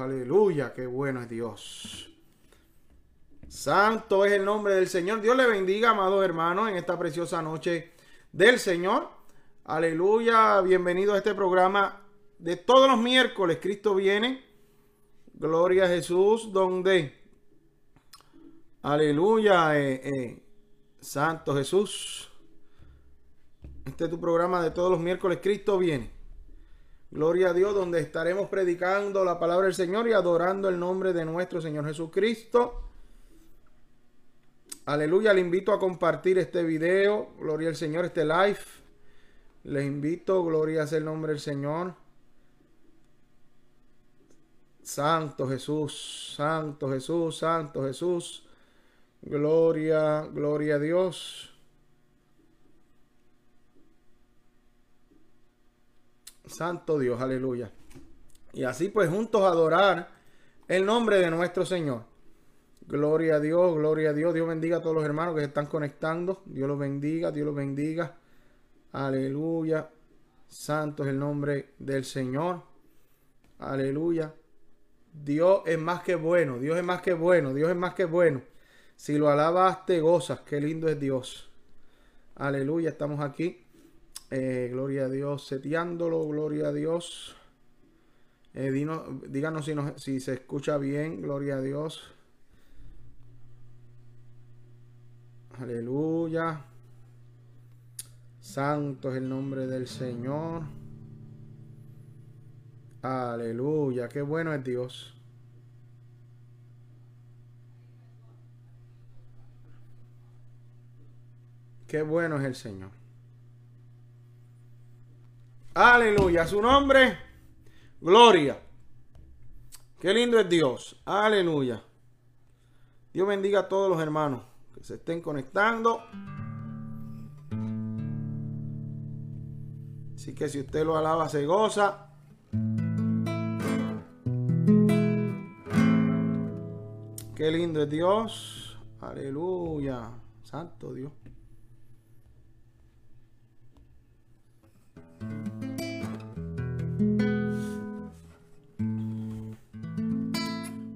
aleluya, qué bueno es Dios. Santo es el nombre del Señor. Dios le bendiga, amados hermanos, en esta preciosa noche del Señor. Aleluya, bienvenido a este programa de todos los miércoles. Cristo viene. Gloria a Jesús, donde, aleluya, eh, eh, Santo Jesús. Este es tu programa de todos los miércoles. Cristo viene. Gloria a Dios, donde estaremos predicando la palabra del Señor y adorando el nombre de nuestro Señor Jesucristo. Aleluya, le invito a compartir este video. Gloria al Señor, este live. Les invito, gloria a el nombre del Señor. Santo Jesús, Santo Jesús, Santo Jesús. Gloria, gloria a Dios. Santo Dios, aleluya. Y así pues juntos adorar el nombre de nuestro Señor. Gloria a Dios, gloria a Dios. Dios bendiga a todos los hermanos que se están conectando. Dios los bendiga, Dios los bendiga. Aleluya. Santo es el nombre del Señor. Aleluya. Dios es más que bueno, Dios es más que bueno, Dios es más que bueno. Si lo alabas, te gozas. Qué lindo es Dios. Aleluya, estamos aquí eh, gloria a Dios, seteándolo, gloria a Dios. Eh, díganos si, si se escucha bien, gloria a Dios. Aleluya. Santo es el nombre del Señor. Aleluya, qué bueno es Dios. Qué bueno es el Señor. Aleluya. Su nombre, gloria. Qué lindo es Dios. Aleluya. Dios bendiga a todos los hermanos que se estén conectando. Así que si usted lo alaba, se goza. Qué lindo es Dios. Aleluya. Santo Dios.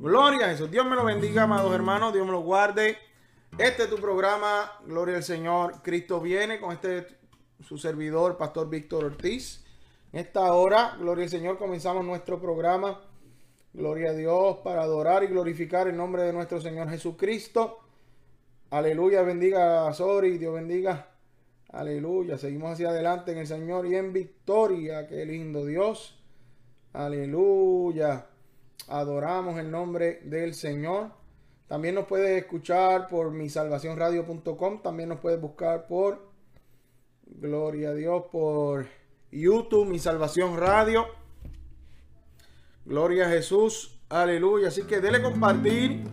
Gloria a Jesús. Dios me lo bendiga, amados hermanos. Dios me lo guarde. Este es tu programa, Gloria al Señor. Cristo viene con este su servidor, Pastor Víctor Ortiz. En esta hora, Gloria al Señor, comenzamos nuestro programa. Gloria a Dios para adorar y glorificar el nombre de nuestro Señor Jesucristo. Aleluya, bendiga a Sori, Dios bendiga. Aleluya, seguimos hacia adelante en el Señor y en victoria. Qué lindo Dios. Aleluya. Adoramos el nombre del Señor. También nos puedes escuchar por misalvacionradio.com. También nos puedes buscar por, gloria a Dios, por YouTube, Mi Salvación Radio. Gloria a Jesús. Aleluya. Así que dele compartir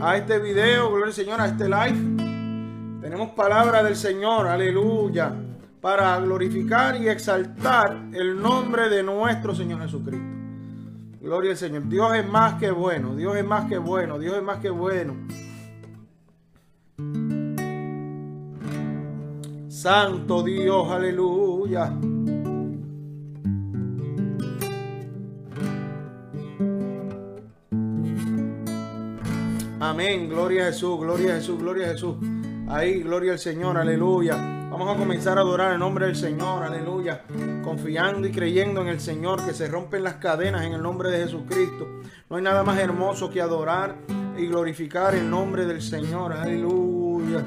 a este video. Gloria al Señor, a este live. Tenemos palabra del Señor. Aleluya. Para glorificar y exaltar el nombre de nuestro Señor Jesucristo. Gloria al Señor. Dios es más que bueno. Dios es más que bueno. Dios es más que bueno. Santo Dios, aleluya. Amén. Gloria a Jesús, gloria a Jesús, gloria a Jesús. Ahí, gloria al Señor, aleluya. Vamos a comenzar a adorar el nombre del Señor, aleluya. Confiando y creyendo en el Señor, que se rompen las cadenas en el nombre de Jesucristo. No hay nada más hermoso que adorar y glorificar el nombre del Señor, aleluya.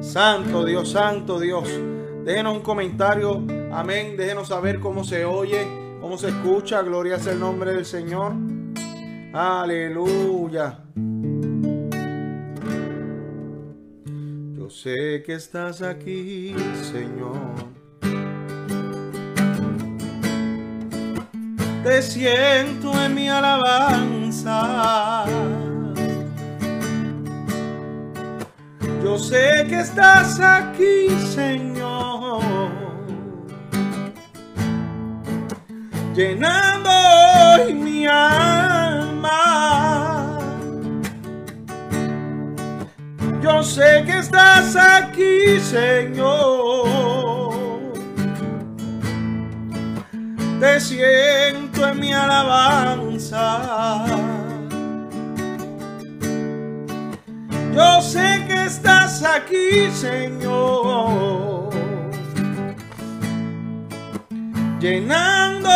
Santo Dios, Santo Dios. Déjenos un comentario, amén. Déjenos saber cómo se oye, cómo se escucha. Gloria sea el nombre del Señor. Aleluya. Sé que estás aquí, Señor. Te siento en mi alabanza. Yo sé que estás aquí, Señor. Llenando hoy mi alma Yo sé que estás aquí, Señor. te siento en mi alabanza. Yo sé que estás aquí, Señor, llenando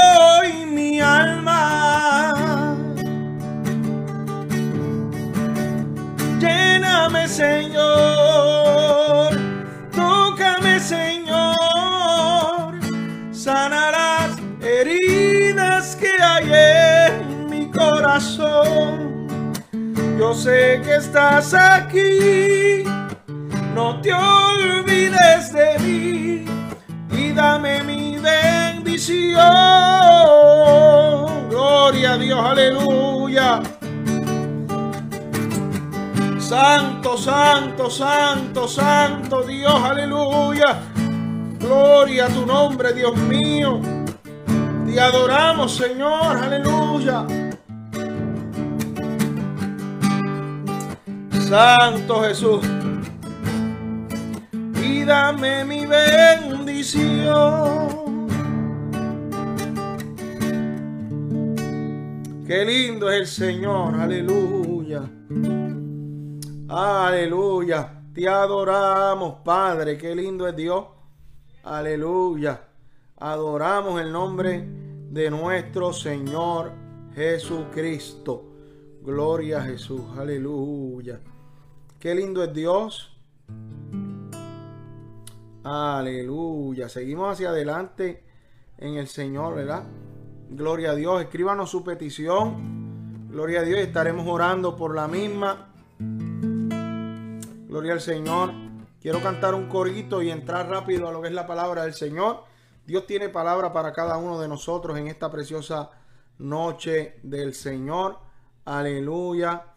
Señor, tócame, Señor, sanarás heridas que hay en mi corazón. Yo sé que estás aquí, no te olvides de mí y dame mi bendición. Gloria a Dios, aleluya. Santo, santo, santo, santo Dios, aleluya. Gloria a tu nombre, Dios mío. Te adoramos, Señor, aleluya. Santo Jesús. Y dame mi bendición. Qué lindo es el Señor, aleluya. Aleluya. Te adoramos, Padre. Qué lindo es Dios. Aleluya. Adoramos el nombre de nuestro Señor Jesucristo. Gloria a Jesús. Aleluya. Qué lindo es Dios. Aleluya. Seguimos hacia adelante en el Señor, ¿verdad? Gloria a Dios. Escríbanos su petición. Gloria a Dios. Estaremos orando por la misma. Gloria al Señor. Quiero cantar un corito y entrar rápido a lo que es la palabra del Señor. Dios tiene palabra para cada uno de nosotros en esta preciosa noche del Señor. Aleluya.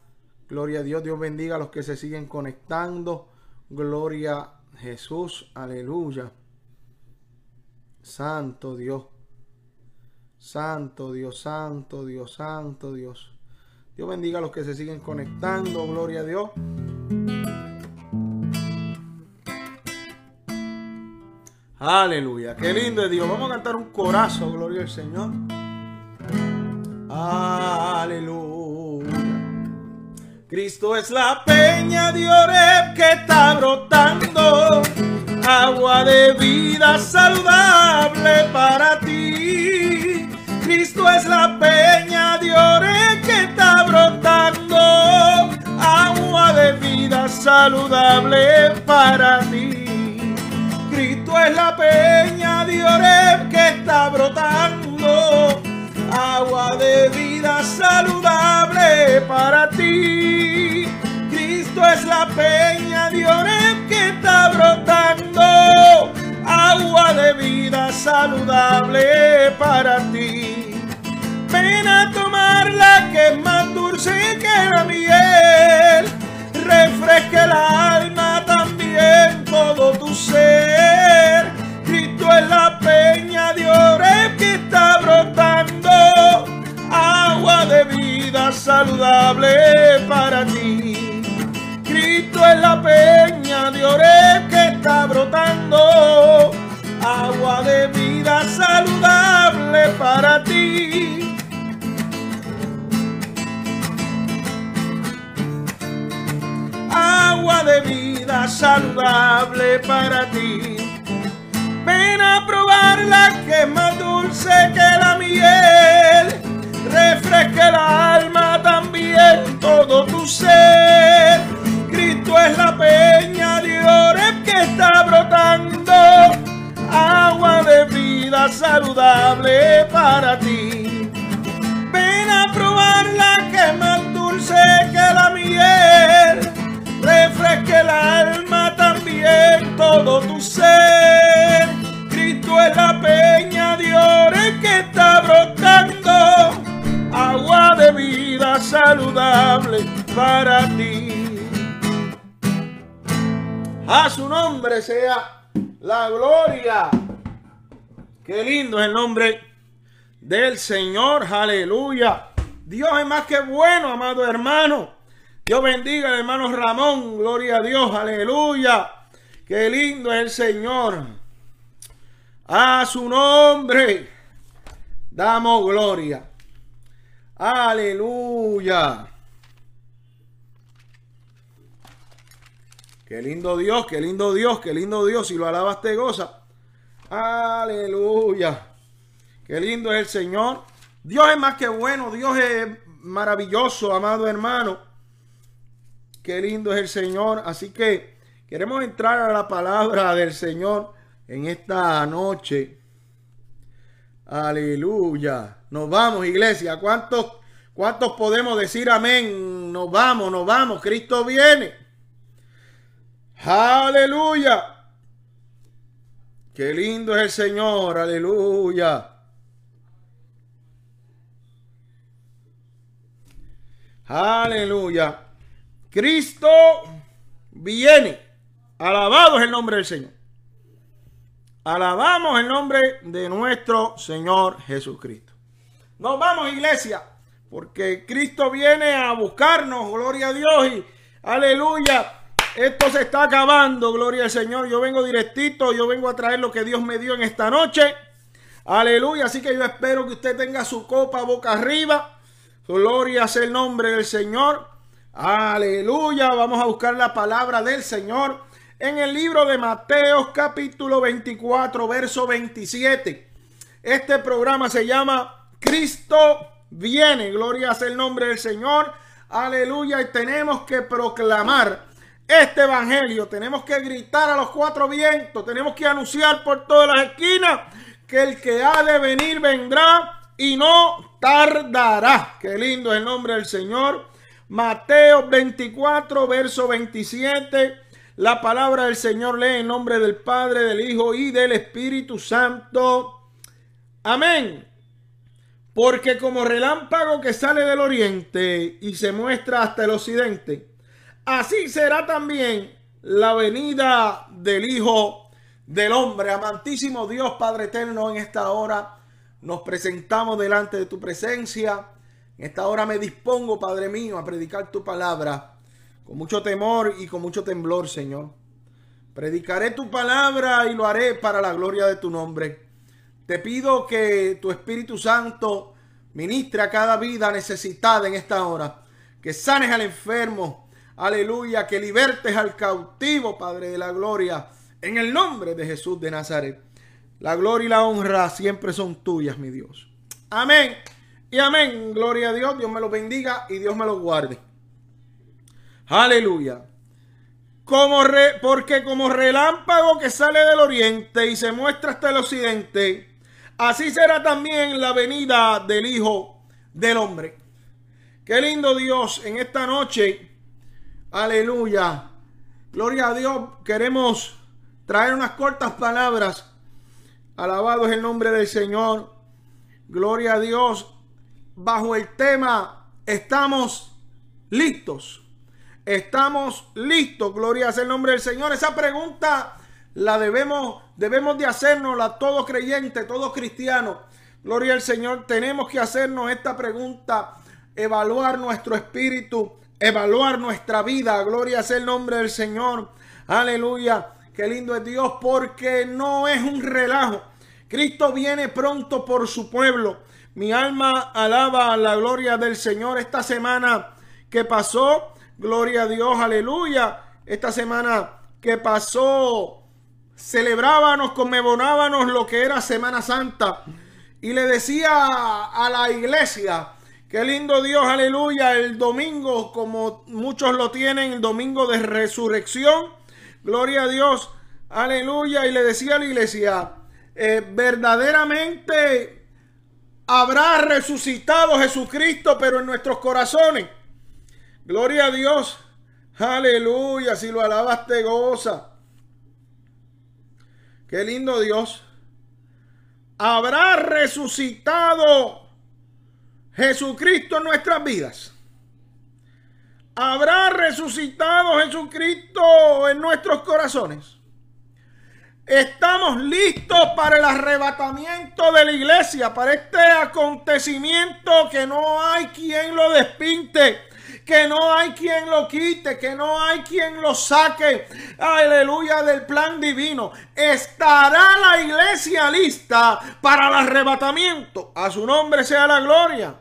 Gloria a Dios. Dios bendiga a los que se siguen conectando. Gloria a Jesús. Aleluya. Santo Dios. Santo Dios, santo Dios, santo Dios. Dios bendiga a los que se siguen conectando. Gloria a Dios. Aleluya. Qué lindo es Dios. Vamos a cantar un corazón. Gloria al Señor. Aleluya. Cristo es la peña de Oreb que está brotando. Agua de vida saludable para ti. Cristo es la peña de Oreb que está brotando. Agua de vida saludable para ti. Cristo es la peña de Oreb que está brotando. Agua de vida saludable para ti. Cristo es la peña de Oreb que está brotando. Agua de vida saludable para ti. Ven a tomarla que es más dulce que la miel. Refresque el alma también todo tu ser. Es la peña de Oreb que está brotando. Agua de vida saludable para ti. Cristo es la peña de Oreb que está brotando. Agua de vida saludable para ti. agua de vida saludable para ti. Ven a probarla que para ti. A su nombre sea la gloria. Qué lindo es el nombre del Señor, aleluya. Dios es más que bueno, amado hermano. Dios bendiga al hermano Ramón. Gloria a Dios. Aleluya. Qué lindo es el Señor. A su nombre. damos gloria. Aleluya. Qué lindo Dios, qué lindo Dios, qué lindo Dios. Si lo alabas te goza. Aleluya. Qué lindo es el Señor. Dios es más que bueno. Dios es maravilloso, amado hermano. Qué lindo es el Señor. Así que queremos entrar a la palabra del Señor en esta noche. Aleluya. Nos vamos, iglesia. ¿Cuántos, cuántos podemos decir amén? Nos vamos, nos vamos. Cristo viene. Aleluya. Qué lindo es el Señor. Aleluya. Aleluya. Cristo viene. Alabado es el nombre del Señor. Alabamos el nombre de nuestro Señor Jesucristo. Nos vamos, iglesia, porque Cristo viene a buscarnos, gloria a Dios y aleluya. Esto se está acabando, gloria al Señor. Yo vengo directito, yo vengo a traer lo que Dios me dio en esta noche. Aleluya. Así que yo espero que usted tenga su copa boca arriba. Gloria sea el nombre del Señor. Aleluya. Vamos a buscar la palabra del Señor en el libro de Mateo capítulo 24, verso 27. Este programa se llama Cristo viene. Gloria sea el nombre del Señor. Aleluya. Y tenemos que proclamar este evangelio. Tenemos que gritar a los cuatro vientos, tenemos que anunciar por todas las esquinas que el que ha de venir vendrá y no tardará. Qué lindo es el nombre del Señor. Mateo 24, verso 27. La palabra del Señor lee en nombre del Padre, del Hijo y del Espíritu Santo. Amén. Porque como relámpago que sale del oriente y se muestra hasta el occidente, Así será también la venida del Hijo del Hombre. Amantísimo Dios Padre Eterno, en esta hora nos presentamos delante de tu presencia. En esta hora me dispongo, Padre mío, a predicar tu palabra con mucho temor y con mucho temblor, Señor. Predicaré tu palabra y lo haré para la gloria de tu nombre. Te pido que tu Espíritu Santo ministre a cada vida necesitada en esta hora. Que sanes al enfermo, Aleluya, que libertes al cautivo, Padre de la gloria, en el nombre de Jesús de Nazaret. La gloria y la honra siempre son tuyas, mi Dios. Amén. Y amén. Gloria a Dios. Dios me lo bendiga y Dios me lo guarde. Aleluya. Como re, porque como relámpago que sale del oriente y se muestra hasta el occidente, así será también la venida del Hijo del Hombre. Qué lindo Dios en esta noche Aleluya. Gloria a Dios. Queremos traer unas cortas palabras. Alabado es el nombre del Señor. Gloria a Dios. Bajo el tema, estamos listos. Estamos listos. Gloria es el nombre del Señor. Esa pregunta la debemos, debemos de hacernos todos creyentes, todos cristianos. Gloria al Señor. Tenemos que hacernos esta pregunta, evaluar nuestro espíritu evaluar nuestra vida. Gloria sea el nombre del Señor. Aleluya. Qué lindo es Dios porque no es un relajo. Cristo viene pronto por su pueblo. Mi alma alaba la gloria del Señor esta semana que pasó. Gloria a Dios, aleluya. Esta semana que pasó, celebrábamos, conmemorábamos lo que era Semana Santa. Y le decía a la iglesia, Qué lindo Dios, aleluya. El domingo, como muchos lo tienen, el domingo de resurrección. Gloria a Dios, aleluya. Y le decía a la iglesia, eh, verdaderamente habrá resucitado Jesucristo, pero en nuestros corazones. Gloria a Dios, aleluya. Si lo alabas, te goza. Qué lindo Dios. Habrá resucitado Jesucristo en nuestras vidas. ¿Habrá resucitado Jesucristo en nuestros corazones? Estamos listos para el arrebatamiento de la iglesia, para este acontecimiento que no hay quien lo despinte, que no hay quien lo quite, que no hay quien lo saque, aleluya, del plan divino. Estará la iglesia lista para el arrebatamiento. A su nombre sea la gloria.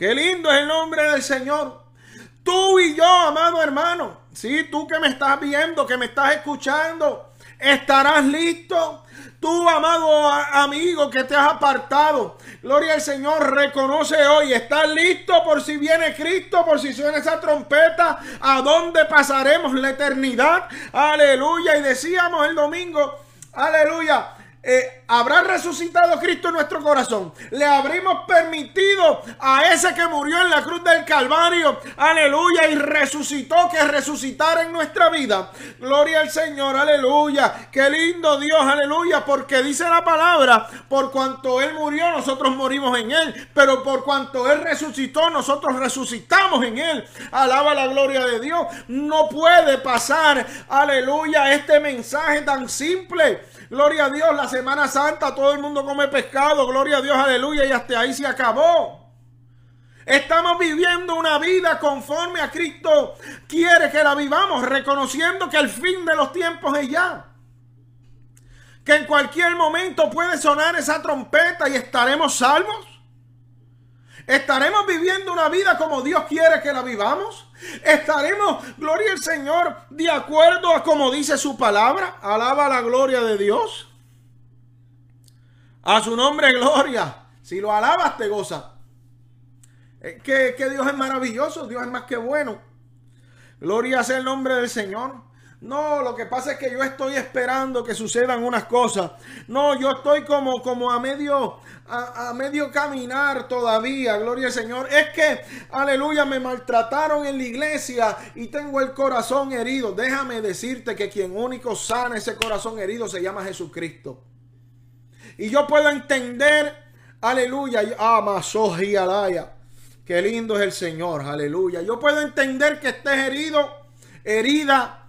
Qué lindo es el nombre del Señor. Tú y yo, amado hermano, sí, tú que me estás viendo, que me estás escuchando, estarás listo Tú, amado amigo, que te has apartado. Gloria al Señor, reconoce hoy. ¿Estás listo por si viene Cristo? Por si suena esa trompeta. ¿A dónde pasaremos la eternidad? Aleluya. Y decíamos el domingo, aleluya eh, habrá resucitado Cristo en nuestro corazón. Le habremos permitido a ese que murió en la cruz del Calvario, aleluya, y resucitó, que resucitara en nuestra vida. Gloria al Señor, aleluya. Qué lindo Dios, aleluya, porque dice la palabra, por cuanto Él murió, nosotros morimos en Él, pero por cuanto Él resucitó, nosotros resucitamos en Él. Alaba la gloria de Dios. No puede pasar, aleluya, este mensaje tan simple Gloria a Dios, la Semana Santa todo el mundo come pescado. Gloria a Dios, aleluya. Y hasta ahí se acabó. Estamos viviendo una vida conforme a Cristo quiere que la vivamos, reconociendo que el fin de los tiempos es ya. Que en cualquier momento puede sonar esa trompeta y estaremos salvos. ¿Estaremos viviendo una vida como Dios quiere que la vivamos? ¿Estaremos, gloria al Señor, de acuerdo a como dice su palabra? Alaba la gloria de Dios. A su nombre, gloria. Si lo alabas, te goza. Que, que Dios es maravilloso, Dios es más que bueno. Gloria sea el nombre del Señor. No, lo que pasa es que yo estoy esperando que sucedan unas cosas. No, yo estoy como, como a medio, a, medio caminar todavía, gloria al Señor. Es que, aleluya, me maltrataron en la iglesia y tengo el corazón herido. Déjame decirte que quien único sana ese corazón herido se llama Jesucristo. Y yo puedo entender, aleluya, ama, y alaya. Qué lindo es el Señor, aleluya. Yo puedo entender que estés herido, herida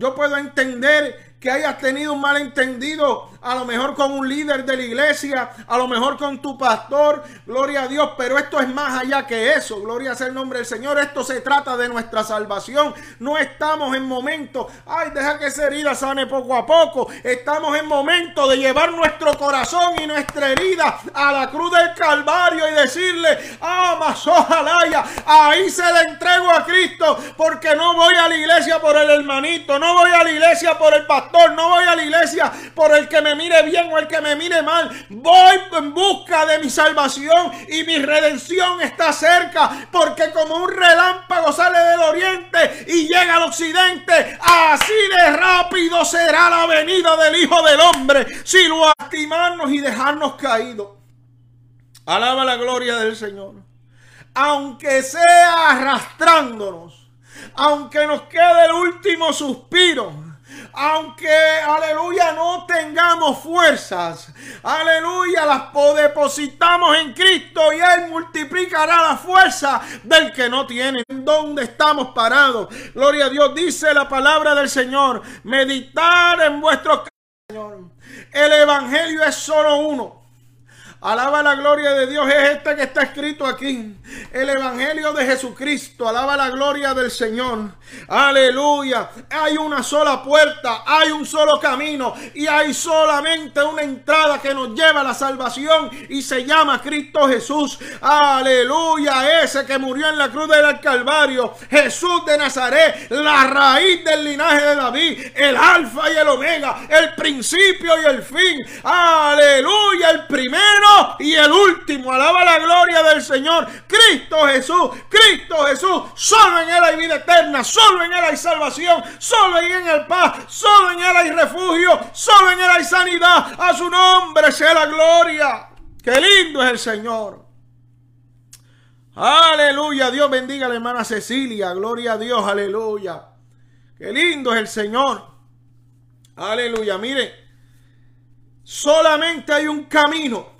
yo puedo entender que hayas tenido un malentendido a lo mejor con un líder de la iglesia, a lo mejor con tu pastor, gloria a Dios, pero esto es más allá que eso, gloria sea el nombre del Señor, esto se trata de nuestra salvación, no estamos en momento, ay, deja que esa herida sane poco a poco, estamos en momento de llevar nuestro corazón y nuestra herida a la cruz del Calvario y decirle, ah, ojalá, ahí se le entrego a Cristo, porque no voy a la iglesia por el hermanito, no voy a la iglesia por el pastor, no voy a la iglesia por el que me mire bien o el que me mire mal. Voy en busca de mi salvación y mi redención está cerca. Porque como un relámpago sale del oriente y llega al occidente, así de rápido será la venida del Hijo del Hombre. Si lo lastimarnos y dejarnos caídos. Alaba la gloria del Señor. Aunque sea arrastrándonos, aunque nos quede el último suspiro aunque, aleluya, no tengamos fuerzas, aleluya, las depositamos en Cristo y Él multiplicará la fuerza del que no tiene. ¿En dónde estamos parados? Gloria a Dios, dice la palabra del Señor, meditar en vuestro Señor. El Evangelio es solo uno. Alaba la gloria de Dios. Es este que está escrito aquí. El Evangelio de Jesucristo. Alaba la gloria del Señor. Aleluya. Hay una sola puerta. Hay un solo camino. Y hay solamente una entrada que nos lleva a la salvación. Y se llama Cristo Jesús. Aleluya. Ese que murió en la cruz del Calvario. Jesús de Nazaret. La raíz del linaje de David. El alfa y el omega. El principio y el fin. Aleluya. El y el último. Alaba la gloria del Señor. Cristo Jesús, Cristo Jesús. Solo en Él hay vida eterna, solo en Él hay salvación, solo en Él hay paz, solo en Él hay refugio, solo en Él hay sanidad. A su nombre sea la gloria. Qué lindo es el Señor. Aleluya. Dios bendiga a la hermana Cecilia. Gloria a Dios. Aleluya. Qué lindo es el Señor. Aleluya. Mire. Solamente hay un camino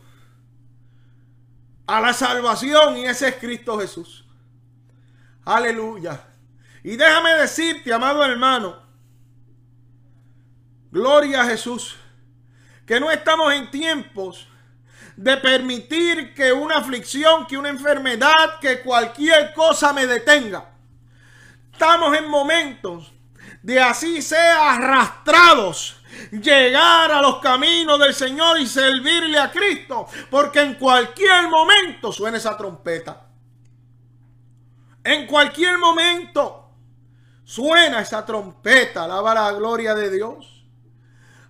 a la salvación y ese es Cristo Jesús. Aleluya. Y déjame decirte, amado hermano, gloria a Jesús, que no estamos en tiempos de permitir que una aflicción, que una enfermedad, que cualquier cosa me detenga. Estamos en momentos de así sea arrastrados llegar a los caminos del Señor y servirle a Cristo, porque en cualquier momento suena esa trompeta. En cualquier momento suena esa trompeta, alaba la gloria de Dios.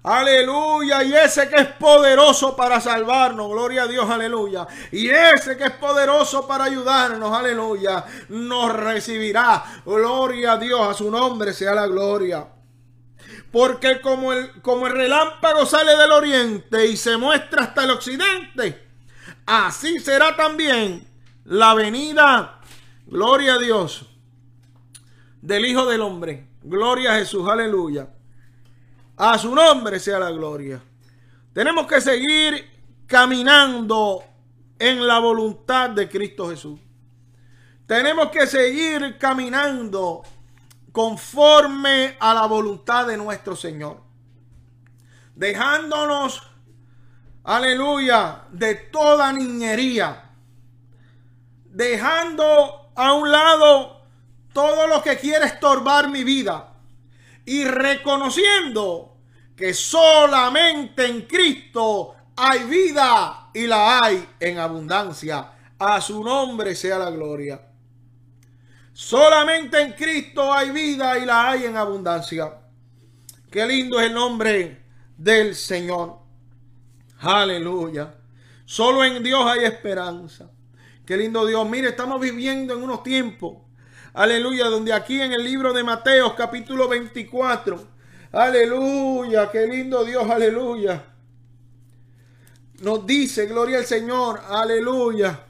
Aleluya. Y ese que es poderoso para salvarnos. Gloria a Dios. Aleluya. Y ese que es poderoso para ayudarnos. Aleluya. Nos recibirá. Gloria a Dios. A su nombre sea la gloria. Porque como el, como el relámpago sale del oriente y se muestra hasta el occidente, así será también la venida, gloria a Dios, del Hijo del Hombre. Gloria a Jesús, aleluya. A su nombre sea la gloria. Tenemos que seguir caminando en la voluntad de Cristo Jesús. Tenemos que seguir caminando conforme a la voluntad de nuestro Señor. Dejándonos, aleluya, de toda niñería. Dejando a un lado todo lo que quiere estorbar mi vida. Y reconociendo que solamente en Cristo hay vida y la hay en abundancia. A su nombre sea la gloria. Solamente en Cristo hay vida y la hay en abundancia. Qué lindo es el nombre del Señor. Aleluya. Solo en Dios hay esperanza. Qué lindo Dios. Mire, estamos viviendo en unos tiempos. Aleluya. Donde aquí en el libro de Mateo capítulo 24. Aleluya. Qué lindo Dios. Aleluya. Nos dice, gloria al Señor. Aleluya.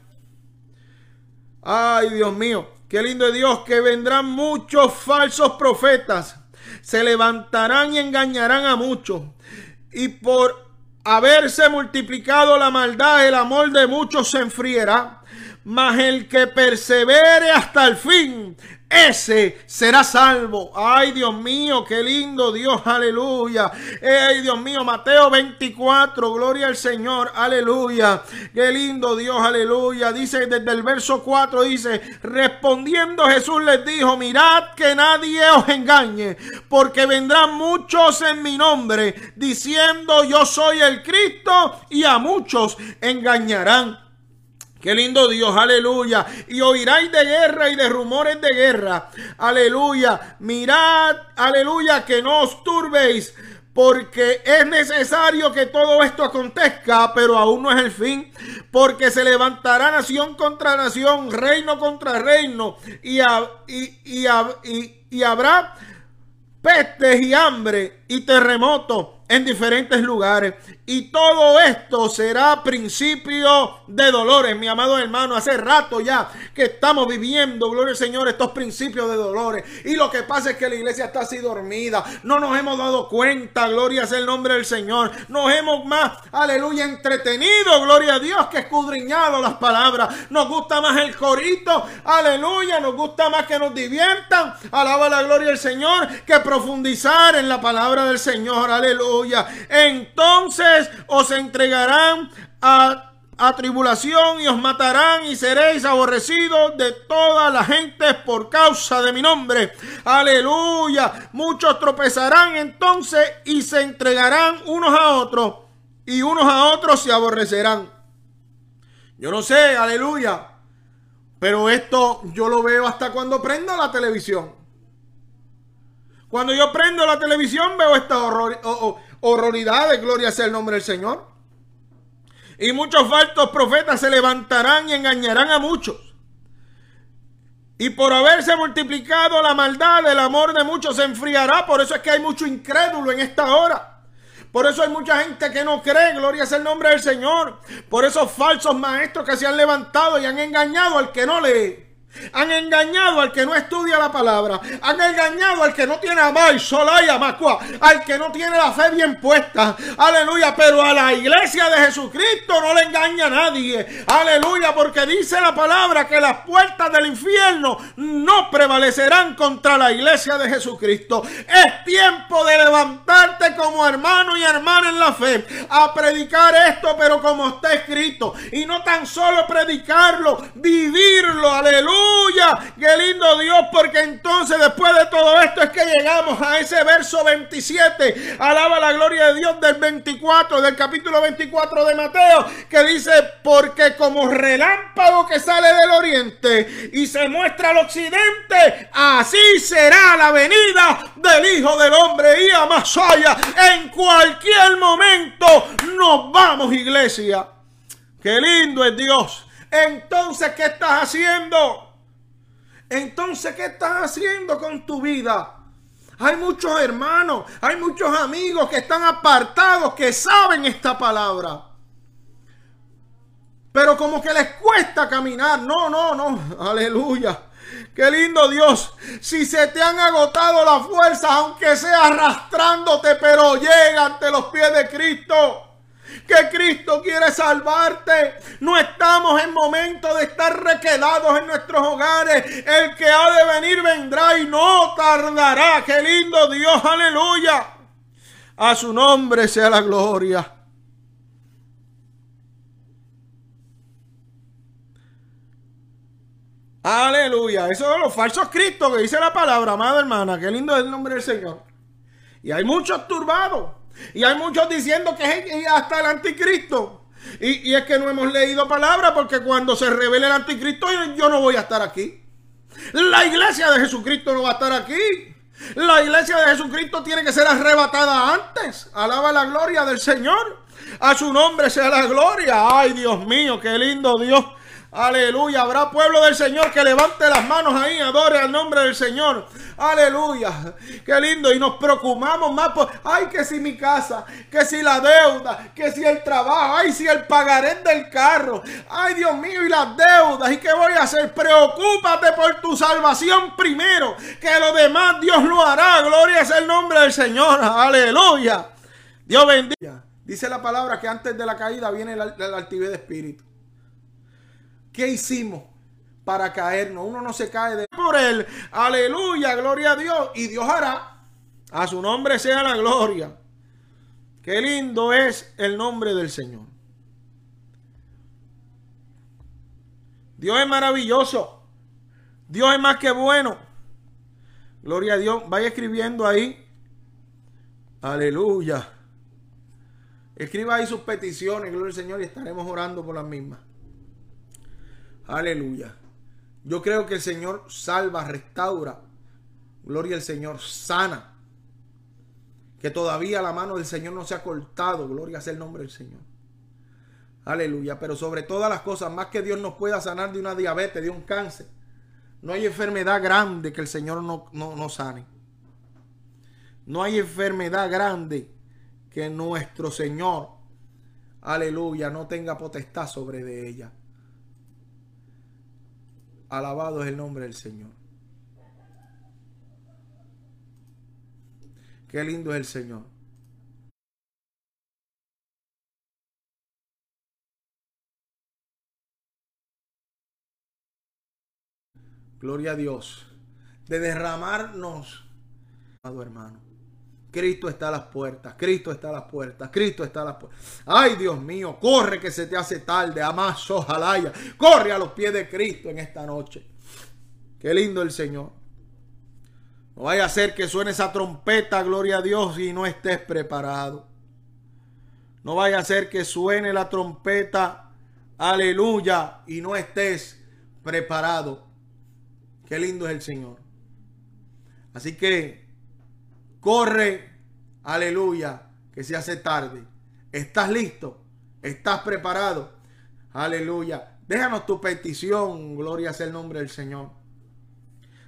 Ay, Dios mío. Qué lindo es Dios, que vendrán muchos falsos profetas. Se levantarán y engañarán a muchos. Y por haberse multiplicado la maldad, el amor de muchos se enfriará. Mas el que persevere hasta el fin, ese será salvo. Ay, Dios mío, qué lindo Dios, aleluya. Ay, Dios mío, Mateo 24, gloria al Señor, aleluya. Qué lindo Dios, aleluya. Dice desde el verso 4, dice, respondiendo Jesús les dijo, mirad que nadie os engañe, porque vendrán muchos en mi nombre, diciendo yo soy el Cristo, y a muchos engañarán. Qué lindo Dios, aleluya. Y oiráis de guerra y de rumores de guerra. Aleluya. Mirad, aleluya, que no os turbéis. Porque es necesario que todo esto acontezca, pero aún no es el fin. Porque se levantará nación contra nación, reino contra reino. Y, y, habrá pestes y hambre y terremotos en diferentes lugares. Y todo esto será principio de dolores, mi amado hermano. Hace rato ya que estamos viviendo, gloria al Señor, estos principios de dolores. Y lo que pasa es que la iglesia está así dormida. No nos hemos dado cuenta, gloria sea el nombre del Señor. Nos hemos más, aleluya, entretenido, gloria a Dios, que escudriñado las palabras. Nos gusta más el corito, aleluya. Nos gusta más que nos diviertan, alaba la gloria del Señor, que profundizar en la palabra del Señor, aleluya. Entonces, os entregarán a, tribulación y os matarán y seréis aborrecidos de toda la gente por causa de mi nombre. Aleluya. Muchos tropezarán entonces y se entregarán unos a otros y unos a otros se aborrecerán. Yo no sé, aleluya. Pero esto yo lo veo hasta cuando prendo la televisión. Cuando yo prendo la televisión veo esta horror, horroridades, gloria sea el nombre del Señor. Y muchos falsos profetas se levantarán y engañarán a muchos. Y por haberse multiplicado la maldad, el amor de muchos se enfriará. Por eso es que hay mucho incrédulo en esta hora. Por eso hay mucha gente que no cree, gloria sea el nombre del Señor. Por esos falsos maestros que se han levantado y han engañado al que no lee. Han engañado al que no estudia la palabra. Han engañado al que no tiene amor, solaya, macua, al que no tiene la fe bien puesta. Aleluya. Pero a la iglesia de Jesucristo no le engaña nadie. Aleluya. Porque dice la palabra que las puertas del infierno no prevalecerán contra la iglesia de Jesucristo. Es tiempo de levantarte como hermano y hermana en la fe. A predicar esto, pero como está escrito. Y no tan solo predicarlo, vivirlo. Aleluya Aleluya. Qué lindo Dios, porque entonces después de todo esto es que llegamos a ese verso 27. Alaba la gloria de Dios del 24, del capítulo 24 de Mateo, que dice, porque como relámpago que sale del oriente y se muestra al occidente, así será la venida del Hijo del Hombre y a Masaya. En cualquier momento nos vamos, iglesia. Qué lindo es Dios. Entonces, ¿qué estás haciendo? Entonces, ¿qué estás haciendo con tu vida? Hay muchos hermanos, hay muchos amigos que están apartados, que saben esta palabra. Pero como que les cuesta caminar. No, no, no. Aleluya. Qué lindo Dios. Si se te han agotado las fuerzas, aunque sea arrastrándote, pero llega ante los pies de Cristo que Cristo quiere salvarte. No estamos en momento de estar requedados en nuestros hogares. El que ha de venir vendrá y no tardará. Qué lindo Dios, aleluya. A su nombre sea la gloria. Aleluya. Eso de los falsos cristos que dice la palabra, amada hermana. Qué lindo es el nombre del Señor. Y hay muchos turbados. Y hay muchos diciendo que es hasta el anticristo. Y, es que no hemos leído palabra porque cuando se revele el anticristo yo, no voy a estar aquí. La iglesia de Jesucristo no va a estar aquí. La iglesia de Jesucristo tiene que ser arrebatada antes. Alaba la gloria del Señor. A su nombre sea la gloria. Ay, Dios mío, qué lindo Dios. Aleluya. Habrá pueblo del Señor que levante las manos ahí, adore al nombre del Señor. Aleluya. Qué lindo. Y nos preocupamos más por, ay, que si mi casa, que si la deuda, que si el trabajo, ay, si el pagaré del carro. Ay, Dios mío, y las deudas. ¿Y qué voy a hacer? Preocúpate por tu salvación primero. Que lo demás Dios lo hará. Gloria es el nombre del Señor. Aleluya. Dios bendiga. Dice la palabra que antes de la caída viene la, la altivez de espíritu. ¿Qué hicimos para caernos? Uno no se cae de por él. Aleluya, gloria a Dios. Y Dios hará. A su nombre sea la gloria. Qué lindo es el nombre del Señor. Dios es maravilloso. Dios es más que bueno. Gloria a Dios. Vaya escribiendo ahí. Aleluya. Escriba ahí sus peticiones, gloria al Señor, y estaremos orando por las mismas. Aleluya. Yo creo que el Señor salva, restaura. Gloria al Señor, sana. Que todavía la mano del Señor no se ha cortado. Gloria sea el nombre del Señor. Aleluya. Pero sobre todas las cosas, más que Dios nos pueda sanar de una diabetes, de un cáncer. No hay enfermedad grande que el Señor no, no, no sane. No hay enfermedad grande que nuestro Señor, aleluya, no tenga potestad sobre de ella. Alabado es el nombre del Señor. Qué lindo es el Señor. Gloria a Dios. De derramarnos, amado hermano. Cristo está a las puertas, Cristo está a las puertas, Cristo está a las puertas. Ay, Dios mío, corre que se te hace tarde, amaso, ojalá. Corre a los pies de Cristo en esta noche. Qué lindo el Señor. No vaya a ser que suene esa trompeta, gloria a Dios, y no estés preparado. No vaya a ser que suene la trompeta, aleluya, y no estés preparado. Qué lindo es el Señor. Así que Corre, aleluya, que se hace tarde. ¿Estás listo? ¿Estás preparado? Aleluya. Déjanos tu petición, gloria sea el nombre del Señor.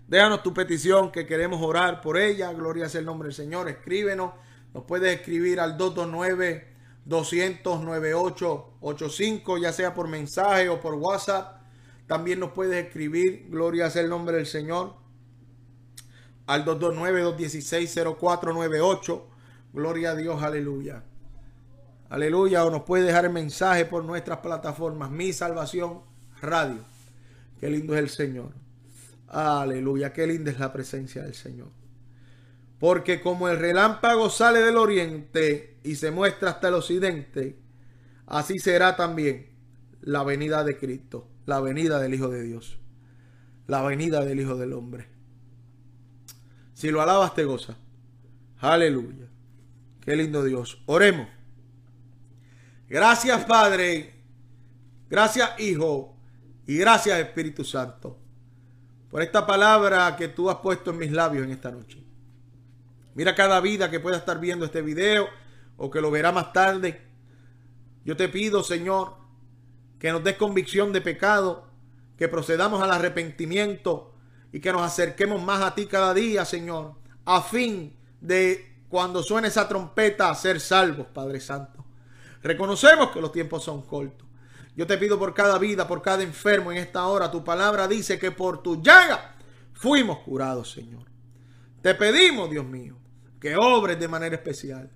Déjanos tu petición que queremos orar por ella, gloria sea el nombre del Señor. Escríbenos, nos puedes escribir al 229 200 9885, ya sea por mensaje o por WhatsApp. También nos puedes escribir, gloria sea el nombre del Señor, al 229-216-0498. Gloria a Dios, aleluya. Aleluya. O nos puede dejar el mensaje por nuestras plataformas. Mi Salvación Radio. Qué lindo es el Señor. Aleluya. Qué linda es la presencia del Señor. Porque como el relámpago sale del oriente y se muestra hasta el occidente, así será también la venida de Cristo, la venida del Hijo de Dios, la venida del Hijo del Hombre. Si lo alabas, te goza. Aleluya. Qué lindo Dios. Oremos. Gracias Padre, gracias Hijo y gracias Espíritu Santo por esta palabra que tú has puesto en mis labios en esta noche. Mira cada vida que pueda estar viendo este video o que lo verá más tarde. Yo te pido, Señor, que nos des convicción de pecado, que procedamos al arrepentimiento y que nos acerquemos más a ti cada día, Señor, a fin de cuando suene esa trompeta ser salvos, Padre Santo. Reconocemos que los tiempos son cortos. Yo te pido por cada vida, por cada enfermo en esta hora. Tu palabra dice que por tu llaga fuimos curados, Señor. Te pedimos, Dios mío, que obres de manera especial.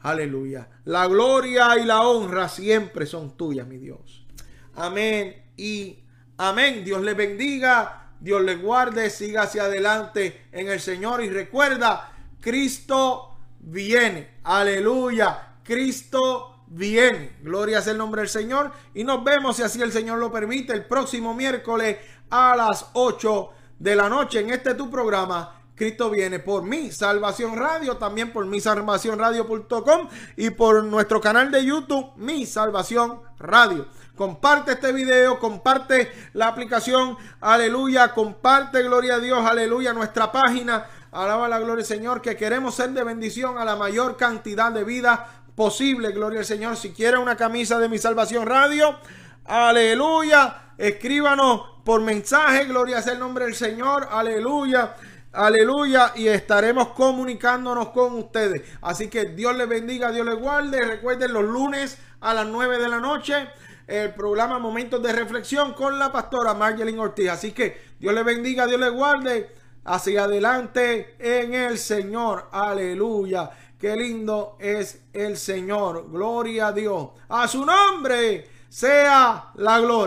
Aleluya. La gloria y la honra siempre son tuyas, mi Dios. Amén y amén. Dios le bendiga, Dios le guarde, siga hacia adelante en el Señor y recuerda, Cristo viene. Aleluya. Cristo viene. Gloria sea el nombre del Señor. Y nos vemos, si así el Señor lo permite, el próximo miércoles a las 8 de la noche en este tu programa. Cristo viene por mi Salvación Radio, también por mi salvacionradio.com y por nuestro canal de YouTube, Mi Salvación Radio. Comparte este video, comparte la aplicación, aleluya, comparte, gloria a Dios, aleluya, nuestra página, alaba la gloria Señor, que queremos ser de bendición a la mayor cantidad de vidas posible, gloria al Señor. Si quiere una camisa de mi salvación radio, aleluya, escríbanos por mensaje, gloria sea el nombre del Señor, aleluya. Aleluya. Y estaremos comunicándonos con ustedes. Así que Dios les bendiga, Dios les guarde. Recuerden los lunes a las 9 de la noche. El programa Momentos de Reflexión con la pastora Margelin Ortiz. Así que Dios les bendiga, Dios les guarde. Hacia adelante en el Señor. Aleluya. Qué lindo es el Señor. Gloria a Dios. A su nombre sea la gloria.